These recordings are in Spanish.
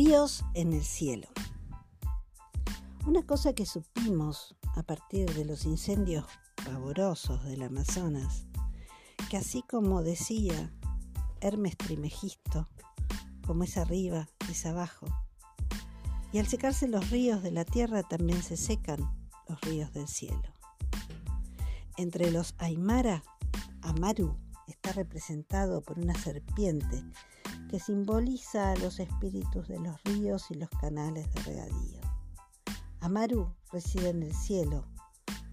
Ríos en el cielo. Una cosa que supimos a partir de los incendios pavorosos del Amazonas, que así como decía Hermes Trimegisto, como es arriba, es abajo, y al secarse los ríos de la tierra también se secan los ríos del cielo. Entre los Aymara, Amaru está representado por una serpiente que simboliza a los espíritus de los ríos y los canales de regadío. Amaru reside en el cielo,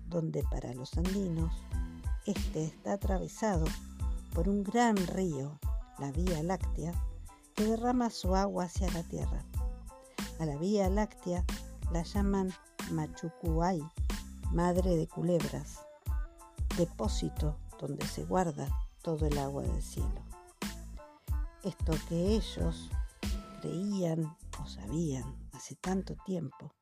donde para los andinos este está atravesado por un gran río, la Vía Láctea, que derrama su agua hacia la tierra. A la Vía Láctea la llaman Machucuay, madre de culebras, depósito donde se guarda todo el agua del cielo. Esto que ellos creían o sabían hace tanto tiempo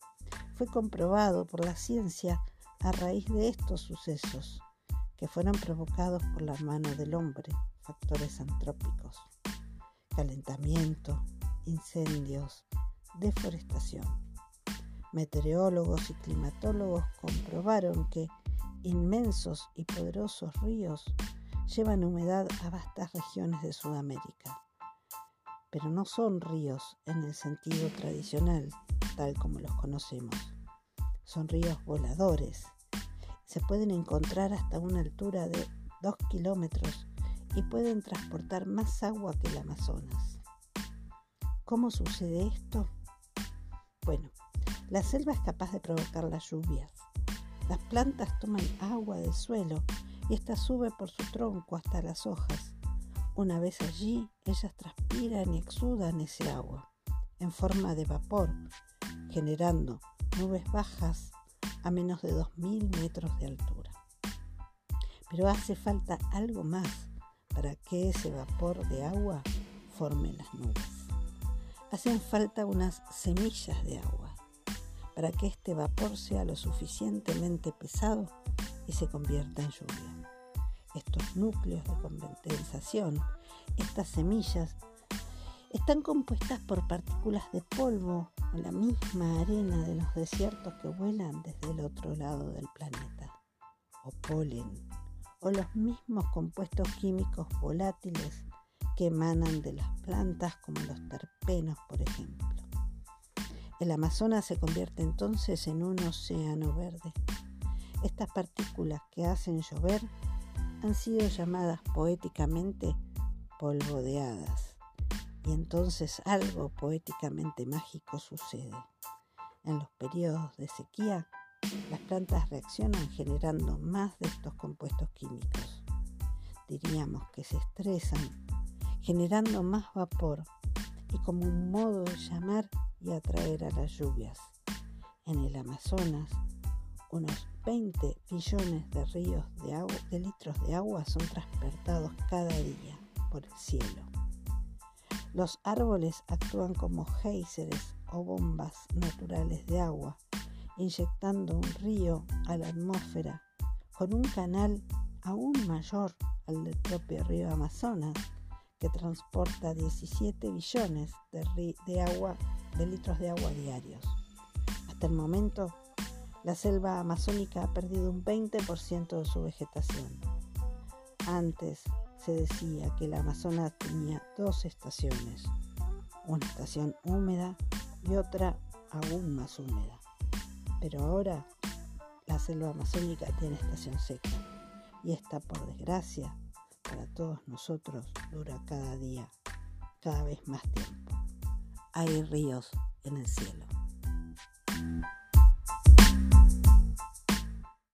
fue comprobado por la ciencia a raíz de estos sucesos que fueron provocados por la mano del hombre, factores antrópicos, calentamiento, incendios, deforestación. Meteorólogos y climatólogos comprobaron que inmensos y poderosos ríos llevan humedad a vastas regiones de Sudamérica pero no son ríos en el sentido tradicional, tal como los conocemos. Son ríos voladores. Se pueden encontrar hasta una altura de 2 kilómetros y pueden transportar más agua que el Amazonas. ¿Cómo sucede esto? Bueno, la selva es capaz de provocar las lluvias. Las plantas toman agua del suelo y ésta sube por su tronco hasta las hojas una vez allí, ellas transpiran y exudan ese agua en forma de vapor, generando nubes bajas a menos de 2.000 metros de altura. Pero hace falta algo más para que ese vapor de agua forme las nubes. Hacen falta unas semillas de agua para que este vapor sea lo suficientemente pesado y se convierta en lluvia núcleos de condensación, estas semillas, están compuestas por partículas de polvo o la misma arena de los desiertos que vuelan desde el otro lado del planeta, o polen, o los mismos compuestos químicos volátiles que emanan de las plantas como los terpenos, por ejemplo. El Amazonas se convierte entonces en un océano verde. Estas partículas que hacen llover han sido llamadas poéticamente polvo de hadas. Y entonces algo poéticamente mágico sucede. En los periodos de sequía, las plantas reaccionan generando más de estos compuestos químicos. Diríamos que se estresan, generando más vapor y como un modo de llamar y atraer a las lluvias. En el Amazonas, unos 20 billones de litros de agua son transportados cada día por el cielo. Los árboles actúan como géiseres o bombas naturales de agua, inyectando un río a la atmósfera con un canal aún mayor al del propio río Amazonas, que transporta 17 billones de, de litros de agua diarios. Hasta el momento, la selva amazónica ha perdido un 20% de su vegetación. Antes se decía que la Amazonas tenía dos estaciones, una estación húmeda y otra aún más húmeda. Pero ahora la selva amazónica tiene estación seca y esta, por desgracia, para todos nosotros dura cada día, cada vez más tiempo. Hay ríos en el cielo.